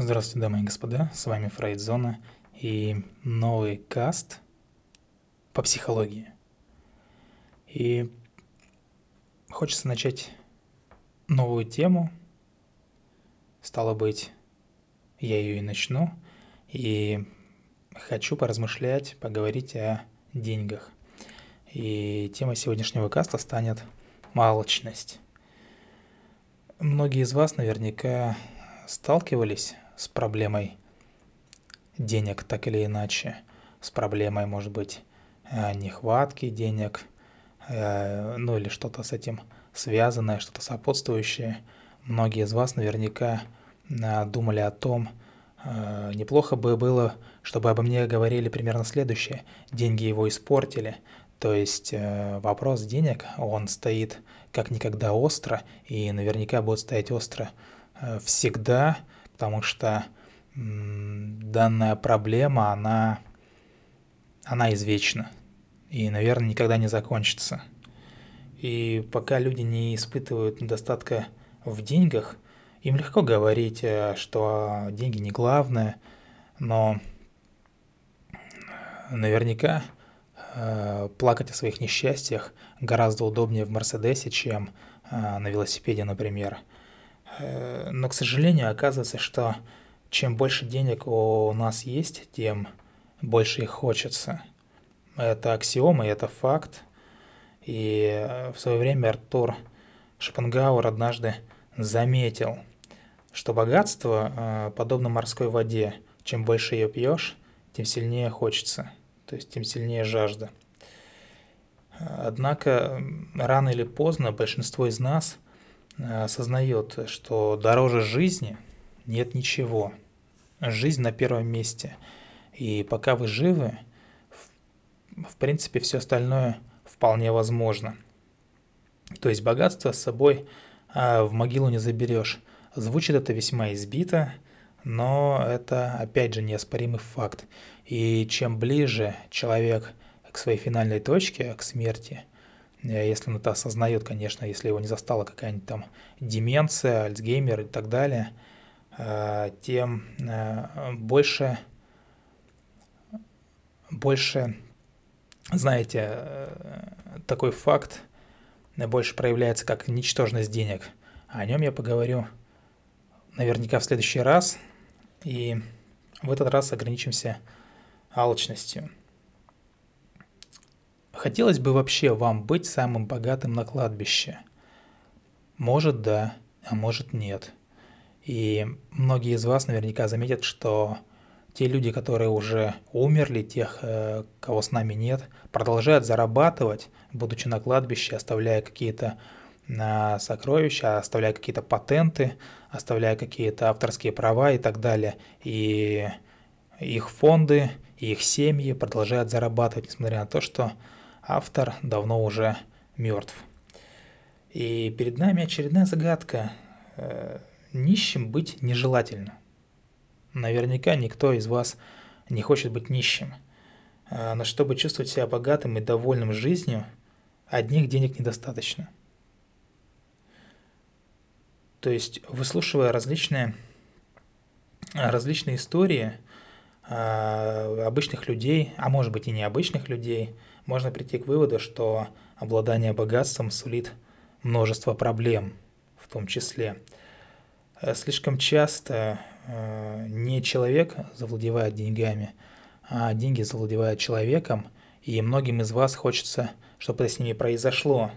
Здравствуйте, дамы и господа, с вами Фрейдзона и новый каст по психологии. И хочется начать новую тему. Стало быть, я ее и начну. И хочу поразмышлять, поговорить о деньгах. И тема сегодняшнего каста станет малочность. Многие из вас наверняка сталкивались с проблемой денег так или иначе, с проблемой, может быть, э, нехватки денег, э, ну или что-то с этим связанное, что-то сопутствующее. Многие из вас наверняка э, думали о том, неплохо бы было, чтобы обо мне говорили примерно следующее. Деньги его испортили. То есть вопрос денег, он стоит как никогда остро и наверняка будет стоять остро всегда, потому что данная проблема, она, она извечна и, наверное, никогда не закончится. И пока люди не испытывают недостатка в деньгах, им легко говорить, э, что деньги не главное, но наверняка э, плакать о своих несчастьях гораздо удобнее в Мерседесе, чем э, на велосипеде, например. Э, но, к сожалению, оказывается, что чем больше денег у нас есть, тем больше их хочется. Это аксиома, и это факт. И в свое время Артур Шопенгауэр однажды заметил, что богатство э, подобно морской воде. Чем больше ее пьешь, тем сильнее хочется, то есть тем сильнее жажда. Однако рано или поздно большинство из нас – осознает, что дороже жизни нет ничего. Жизнь на первом месте. И пока вы живы, в принципе, все остальное вполне возможно. То есть богатство с собой а, в могилу не заберешь. Звучит это весьма избито, но это, опять же, неоспоримый факт. И чем ближе человек к своей финальной точке, к смерти – если он это осознает, конечно, если его не застала какая-нибудь там деменция, Альцгеймер и так далее, э, тем э, больше, больше, знаете, такой факт больше проявляется как ничтожность денег. О нем я поговорю наверняка в следующий раз, и в этот раз ограничимся алчностью. Хотелось бы вообще вам быть самым богатым на кладбище? Может да, а может нет. И многие из вас наверняка заметят, что те люди, которые уже умерли, тех, э, кого с нами нет, продолжают зарабатывать, будучи на кладбище, оставляя какие-то э, сокровища, оставляя какие-то патенты, оставляя какие-то авторские права и так далее. И их фонды, и их семьи продолжают зарабатывать, несмотря на то, что автор давно уже мертв. И перед нами очередная загадка. Э, нищим быть нежелательно. Наверняка никто из вас не хочет быть нищим. Э, но чтобы чувствовать себя богатым и довольным жизнью, одних денег недостаточно. То есть, выслушивая различные, различные истории э, обычных людей, а может быть и необычных людей – можно прийти к выводу, что обладание богатством сулит множество проблем в том числе. Э, слишком часто э, не человек завладевает деньгами, а деньги завладевают человеком, и многим из вас хочется, чтобы это с ними произошло.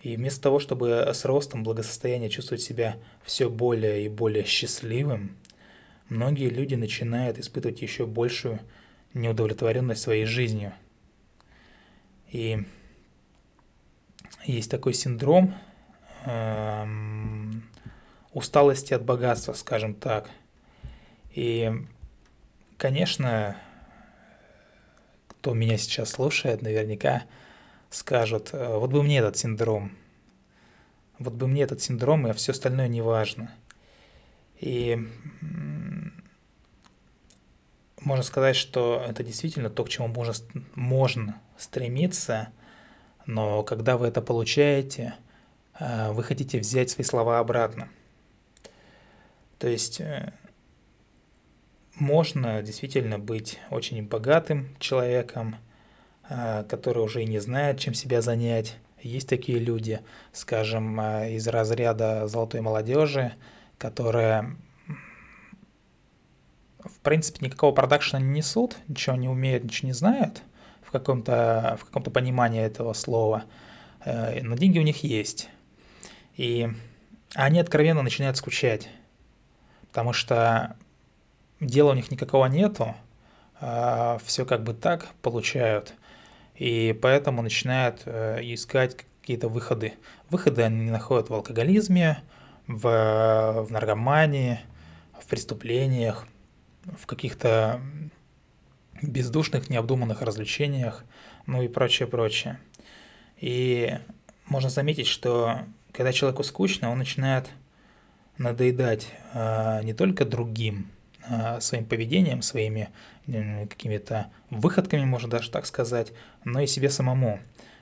И вместо того, чтобы с ростом благосостояния чувствовать себя все более и более счастливым, многие люди начинают испытывать еще большую неудовлетворенность своей жизнью – и есть такой синдром эм, усталости от богатства, скажем так. И, конечно, кто меня сейчас слушает, наверняка скажут, «Э, вот бы мне этот синдром, вот бы мне этот синдром, и все остальное не важно. И можно сказать, что это действительно то, к чему можно, можно стремиться, но когда вы это получаете, э, вы хотите взять свои слова обратно. То есть э, можно действительно быть очень богатым человеком, э, который уже и не знает, чем себя занять. Есть такие люди, скажем, из разряда золотой молодежи, которая в принципе никакого продакшена не несут, ничего не умеют, ничего не знают в каком-то в каком-то понимании этого слова, но деньги у них есть. И они откровенно начинают скучать, потому что дела у них никакого нету, а все как бы так получают, и поэтому начинают э, искать какие-то выходы. Выходы они находят в алкоголизме, в, в наркомании, в преступлениях, в каких-то бездушных, необдуманных развлечениях, ну и прочее, прочее. И можно заметить, что когда человеку скучно, он начинает надоедать а, не только другим, а, своим поведением, своими какими-то выходками, можно даже так сказать, но и себе самому.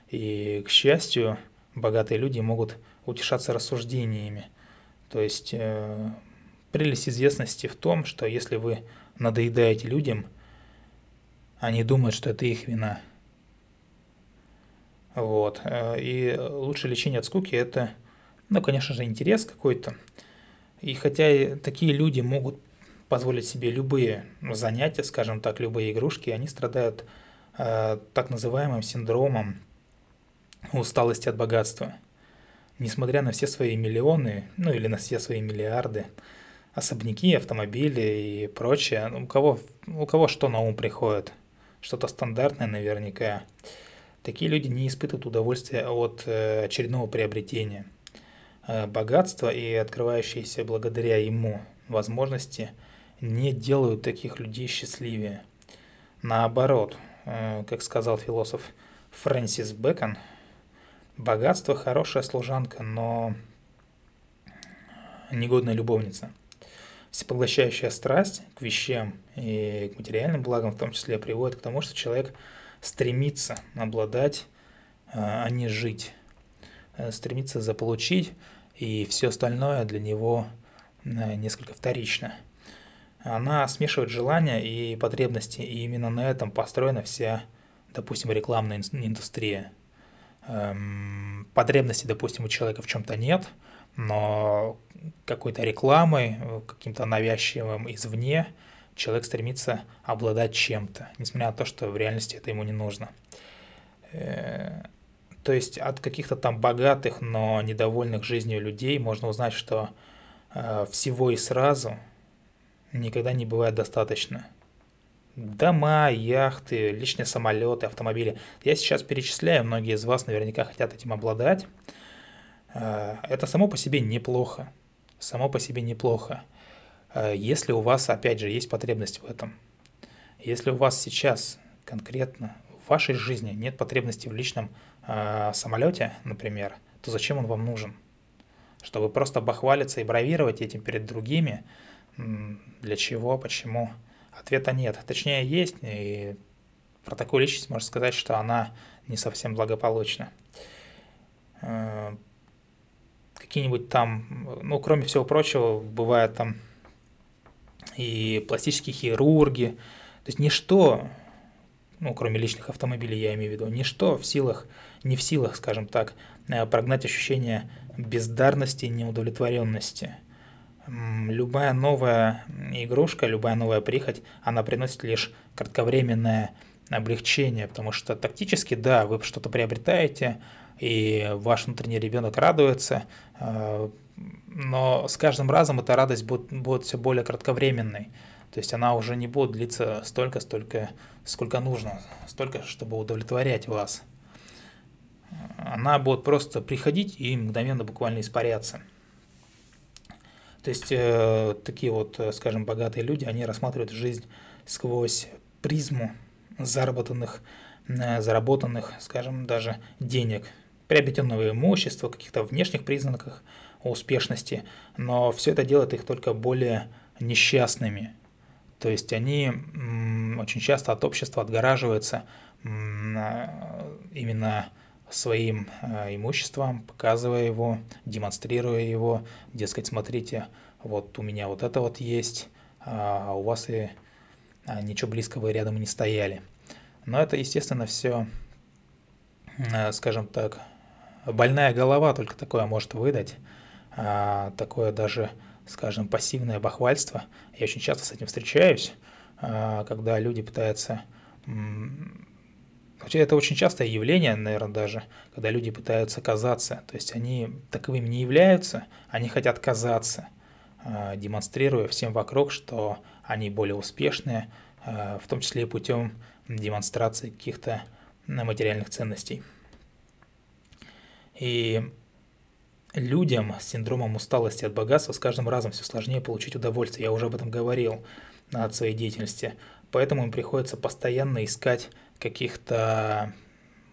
И, к счастью, богатые люди могут утешаться рассуждениями. То есть э, прелесть известности в том, что если вы надоедаете людям, они думают, что это их вина. Вот. Э, и лучшее лечение от скуки – это ну, конечно же, интерес какой-то. И хотя такие люди могут позволить себе любые занятия, скажем так, любые игрушки, они страдают э, так называемым синдромом усталости от богатства. Несмотря на все свои миллионы, ну или на все свои миллиарды, особняки, автомобили и прочее, у кого, у кого что на ум приходит? Что-то стандартное наверняка. Такие люди не испытывают удовольствия от э, очередного приобретения – Э, богатство и открывающиеся благодаря ему возможности не делают таких людей счастливее. Наоборот, э, как сказал философ Фрэнсис Бэкон, богатство – хорошая служанка, но негодная любовница. Всепоглощающая страсть к вещам и к материальным благам в том числе приводит к тому, что человек стремится обладать, э, а не жить, стремится заполучить и все остальное для него э, несколько вторично. Она смешивает желания и потребности, и именно на этом построена вся, допустим, рекламная индустрия. Эм, потребностей, допустим, у человека в чем-то нет, но какой-то рекламой, каким-то навязчивым извне человек стремится обладать чем-то, несмотря на то, что в реальности это ему не нужно. Э, то есть от каких-то там богатых, но недовольных жизнью людей можно узнать, что э, всего и сразу никогда не бывает достаточно. Дома, яхты, личные самолеты, автомобили. Я сейчас перечисляю, многие из вас наверняка хотят этим обладать. Э, это само по себе неплохо. Само по себе неплохо. Э, если у вас, опять же, есть потребность в этом. Если у вас сейчас конкретно в вашей жизни нет потребности в личном э, самолете, например, то зачем он вам нужен? Чтобы просто бахвалиться и бравировать этим перед другими? Для чего? Почему? Ответа нет. Точнее, есть, и про такую личность можно сказать, что она не совсем благополучна. Какие-нибудь там, ну, кроме всего прочего, бывают там и пластические хирурги. То есть ничто ну, кроме личных автомобилей, я имею в виду, ничто в силах, не в силах, скажем так, э, прогнать ощущение бездарности и неудовлетворенности. Любая новая игрушка, любая новая прихоть, она приносит лишь кратковременное облегчение, потому что тактически, да, вы что-то приобретаете, и ваш внутренний ребенок радуется, э, но с каждым разом эта радость будет, будет все более кратковременной. То есть она уже не будет длиться столько, столько, сколько нужно, столько, чтобы удовлетворять вас. Она будет просто приходить и мгновенно буквально испаряться. То есть э, такие вот, э, скажем, богатые люди, они рассматривают жизнь сквозь призму заработанных, э, заработанных, скажем, даже денег, приобретенного имущества, каких-то внешних признаках успешности, но все это делает их только более несчастными, то есть они очень часто от общества отгораживаются именно своим а, имуществом, показывая его, демонстрируя его, дескать, смотрите, вот у меня вот это вот есть, а у вас и а, ничего близкого рядом не стояли. Но это, естественно, все, а, скажем так, больная голова только такое может выдать, а, такое даже, скажем, пассивное бахвальство. Я очень часто с этим встречаюсь, а, когда люди пытаются Хотя это очень частое явление, наверное, даже, когда люди пытаются казаться. То есть они таковыми не являются, они хотят казаться, а, демонстрируя всем вокруг, что они более успешные, а, в том числе и путем демонстрации каких-то материальных ценностей. И людям с синдромом усталости от богатства с каждым разом все сложнее получить удовольствие. Я уже об этом говорил от своей деятельности. Поэтому им приходится постоянно искать каких-то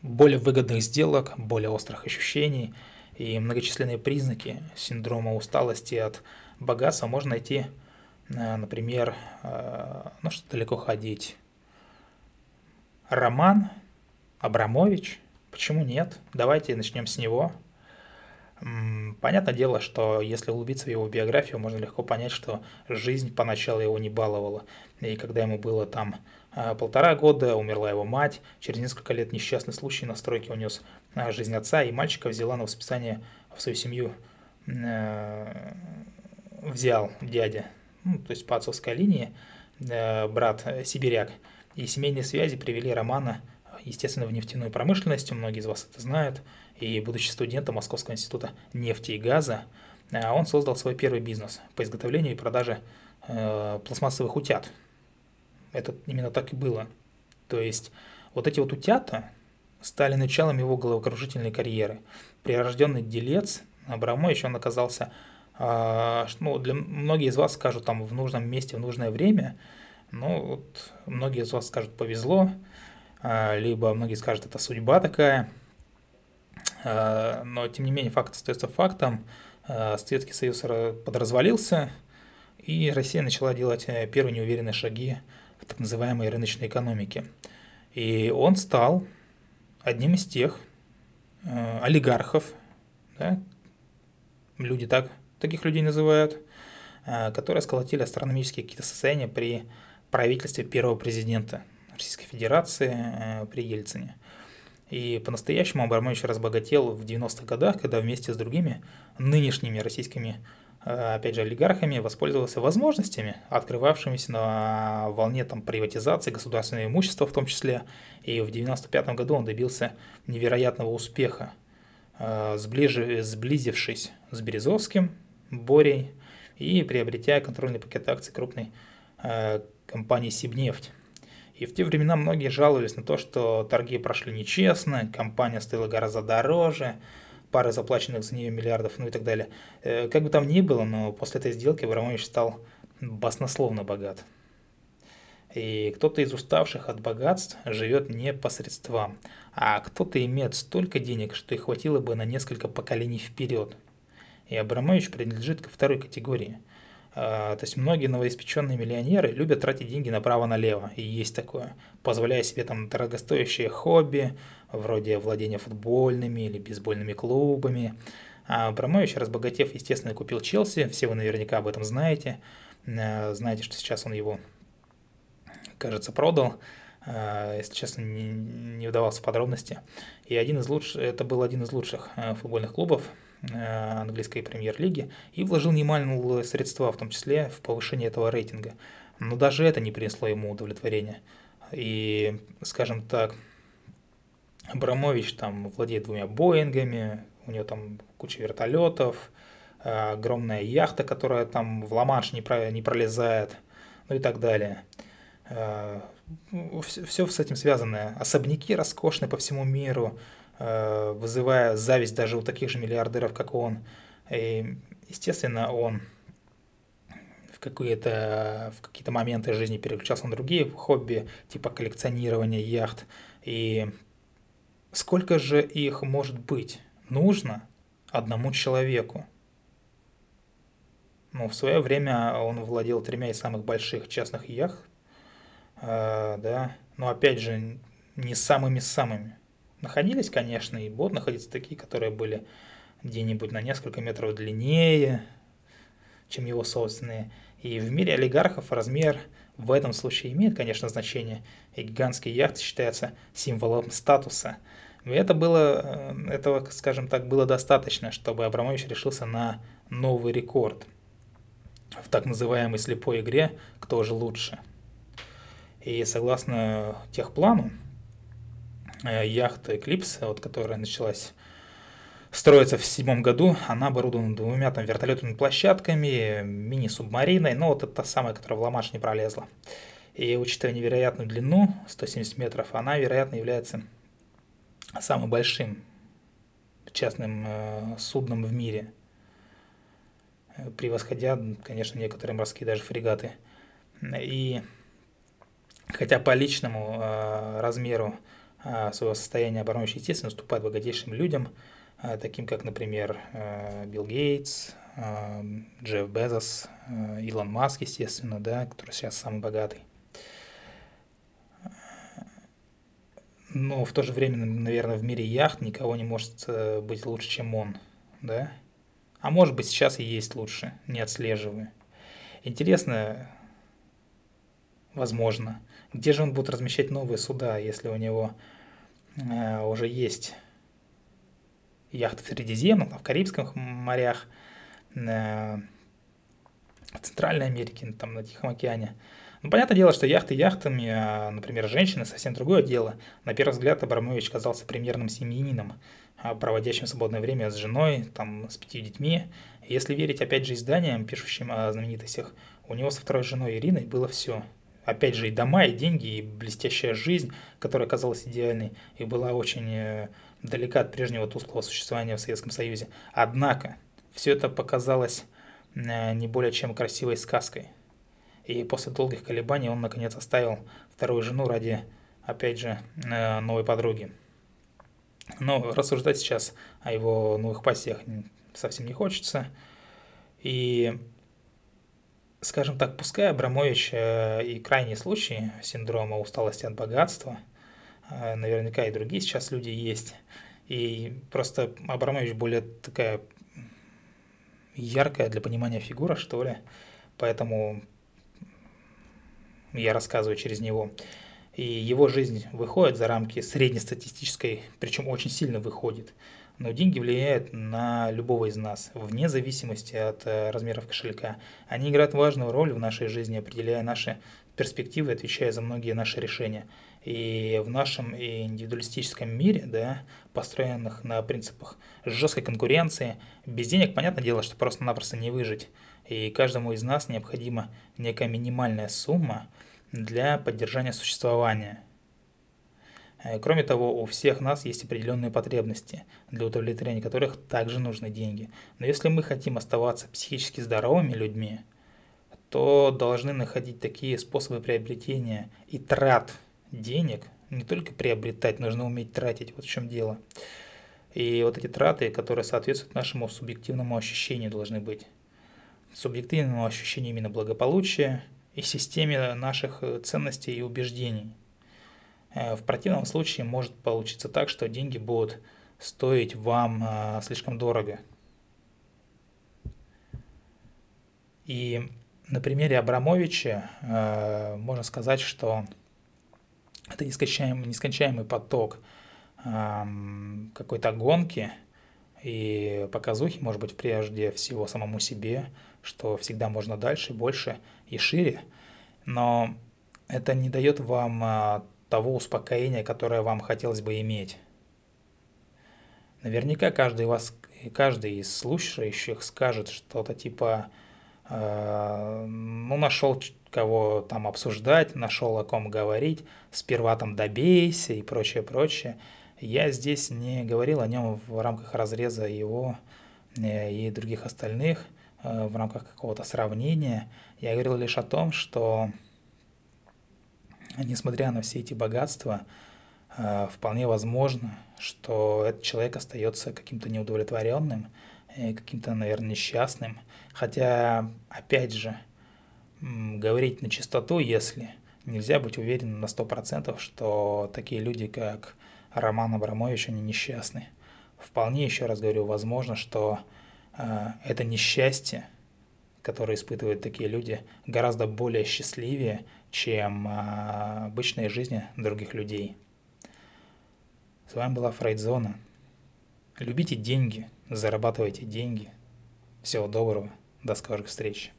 более выгодных сделок, более острых ощущений и многочисленные признаки синдрома усталости от богатства можно найти, э, например, э, ну что далеко ходить. Роман Абрамович, почему нет? Давайте начнем с него. Понятное дело, что если углубиться в его биографию, можно легко понять, что жизнь поначалу его не баловала. И когда ему было там а, полтора года, умерла его мать, через несколько лет несчастный случай на стройке унес а, жизнь отца, и мальчика взяла на воспитание в свою семью, э, взял дядя, ну, то есть по отцовской линии, э, брат э, сибиряк. И семейные связи привели Романа, естественно, в нефтяную промышленность, многие из вас это знают, и будучи студентом Московского института нефти и газа, он создал свой первый бизнес по изготовлению и продаже пластмассовых утят – это именно так и было. То есть вот эти вот утята стали началом его головокружительной карьеры. Прирожденный делец Абрамович, он оказался, э, ну, для многие из вас скажут там в нужном месте, в нужное время, ну, вот многие из вас скажут повезло, э, либо многие скажут это судьба такая, э, но тем не менее факт остается фактом, э, Советский Союз подразвалился, и Россия начала делать первые неуверенные шаги в так называемой рыночной экономике. И он стал одним из тех э, олигархов, да, люди так, таких людей называют, э, которые сколотили астрономические какие-то состояния при правительстве первого президента Российской Федерации э, при Ельцине. И по-настоящему Абрамович разбогател в 90-х годах, когда вместе с другими нынешними российскими Э, опять же, олигархами воспользовался возможностями, открывавшимися на волне там, приватизации государственного имущества в том числе. И в 1995 году он добился невероятного успеха, э, сближ... сблизившись с Березовским, Борей и приобретя контрольный пакет акций крупной компании «Сибнефть». И в те времена многие жаловались на то, что торги прошли нечестно, компания стоила гораздо дороже, пары заплаченных за нее миллиардов, ну и так далее. Э, как бы там ни было, но после этой сделки Абрамович стал баснословно богат. И кто-то из уставших от богатств живет не по средствам, а кто-то имеет столько денег, что их хватило бы на несколько поколений вперед. И Абрамович принадлежит ко второй категории. А, то есть многие новоиспеченные миллионеры любят тратить деньги направо-налево, и есть такое, позволяя себе там дорогостоящие хобби, вроде владения футбольными или бейсбольными клубами. А Абрамович, разбогатев, естественно, купил Челси, все вы наверняка об этом знаете, а, знаете, что сейчас он его, кажется, продал, если честно, не, не вдавался в подробности. И один из лучших, это был один из лучших футбольных клубов Э, английской премьер-лиги и вложил немалые средства, в том числе в повышение этого рейтинга. Но даже это не принесло ему удовлетворения. И, скажем так, Абрамович там владеет двумя Боингами, у него там куча вертолетов, э, огромная яхта, которая там в Ла-Манш не, про, не пролезает, ну и так далее. Все, э, все с этим связано. Особняки роскошные по всему миру, Э, вызывая зависть даже у таких же миллиардеров, как он. И, естественно, он в какие-то в какие-то моменты жизни переключался на другие хобби, типа коллекционирования яхт. И сколько же их может быть нужно одному человеку? Ну, в свое время он владел тремя из самых больших частных яхт, да, но опять же, не самыми-самыми. Находились, конечно, и будут находиться такие, которые были где-нибудь на несколько метров длиннее, чем его собственные. И в мире олигархов размер в этом случае имеет, конечно, значение, и гигантские яхты считаются символом статуса. И это было, э, этого, скажем так, было достаточно, чтобы Абрамович решился на новый рекорд в так называемой слепой игре «Кто же лучше?». И согласно техплану, э, яхта Eclipse, вот, которая началась строится в седьмом году, она оборудована двумя там вертолетными площадками, мини-субмариной, ну вот это та самая, которая в Ла-Манш не пролезла. И учитывая невероятную длину, 170 метров, она, вероятно, является самым большим частным э, судном в мире, превосходя, конечно, некоторые морские даже фрегаты. И хотя по личному э, размеру э, своего состояния оборонщик, естественно, уступает богатейшим людям, а, таким как, например, э, Билл Гейтс, э, Джефф Безос, э, Илон Маск, естественно, да, который сейчас самый богатый. Но в то же время, наверное, в мире яхт никого не может быть лучше, чем он, да? А может быть, сейчас и есть лучше, не отслеживаю. Интересно, возможно, где же он будет размещать новые суда, если у него э, уже есть яхты в Средиземном, в Карибских морях, э, в Центральной Америке, там на Тихом океане. Ну, понятное дело, что яхты яхтами, а, например, женщины, совсем другое дело. На первый взгляд Абрамович казался премьерным семьянином, а, проводящим свободное время с женой, там, с пятью детьми. Если верить, опять же, изданиям, пишущим о знаменитостях, у него со второй женой Ириной было все. Опять же, и дома, и деньги, и блестящая жизнь, которая казалась идеальной, и была очень э, далека от прежнего тусклого существования в Советском Союзе. Однако, все это показалось э, не более чем красивой сказкой. И после долгих колебаний он, наконец, оставил вторую жену ради, опять же, э, новой подруги. Но рассуждать сейчас о его новых пассиях совсем не хочется. И, скажем так, пускай Абрамович э, и крайний случай синдрома усталости от богатства – а, наверняка и другие сейчас люди есть. И просто Абрамович более такая яркая для понимания фигура, что ли. Поэтому я рассказываю через него. И его жизнь выходит за рамки среднестатистической, причем очень сильно выходит. Но деньги влияют на любого из нас, вне зависимости от э, размеров кошелька. Они играют важную роль в нашей жизни, определяя наши перспективы, отвечая за многие наши решения. И в нашем индивидуалистическом мире, да, построенных на принципах жесткой конкуренции, без денег, понятное дело, что просто-напросто не выжить. И каждому из нас необходима некая минимальная сумма для поддержания существования. Э, кроме того, у всех нас есть определенные потребности, для удовлетворения которых также нужны деньги. Но если мы хотим оставаться психически здоровыми людьми, то должны находить такие способы приобретения и трат денег, не только приобретать, нужно уметь тратить, вот в чем дело. И вот эти траты, которые соответствуют нашему субъективному ощущению, должны быть. Субъективному ощущению именно благополучия и системе наших э, ценностей и убеждений. Э, в противном случае может получиться так, что деньги будут стоить вам э, слишком дорого. И на примере Абрамовича можно сказать, что это нескончаемый, нескончаемый поток эм, какой-то гонки и показухи, может быть, прежде всего самому себе, что всегда можно дальше, больше и шире, но это не дает вам э, того успокоения, которое вам хотелось бы иметь. Наверняка каждый, вас, каждый из слушающих скажет что-то типа э, ну, нашел кого там обсуждать, нашел о ком говорить, сперва там добейся и прочее, прочее. Я здесь не говорил о нем в рамках разреза его э, и других остальных, э, в рамках какого-то сравнения. Я говорил лишь о том, что несмотря на все эти богатства, э, вполне возможно, что этот человек остается каким-то неудовлетворенным, каким-то, наверное, несчастным. Хотя, опять же, говорить на чистоту, если нельзя быть уверенным на 100%, что такие люди, как Роман Абрамович, они которые испытывают такие люди, гораздо более счастливее, чем а, обычные жизни других людей. С вами была Фрейдзона. Любите деньги, зарабатывайте деньги. Всего доброго, до скорых встреч.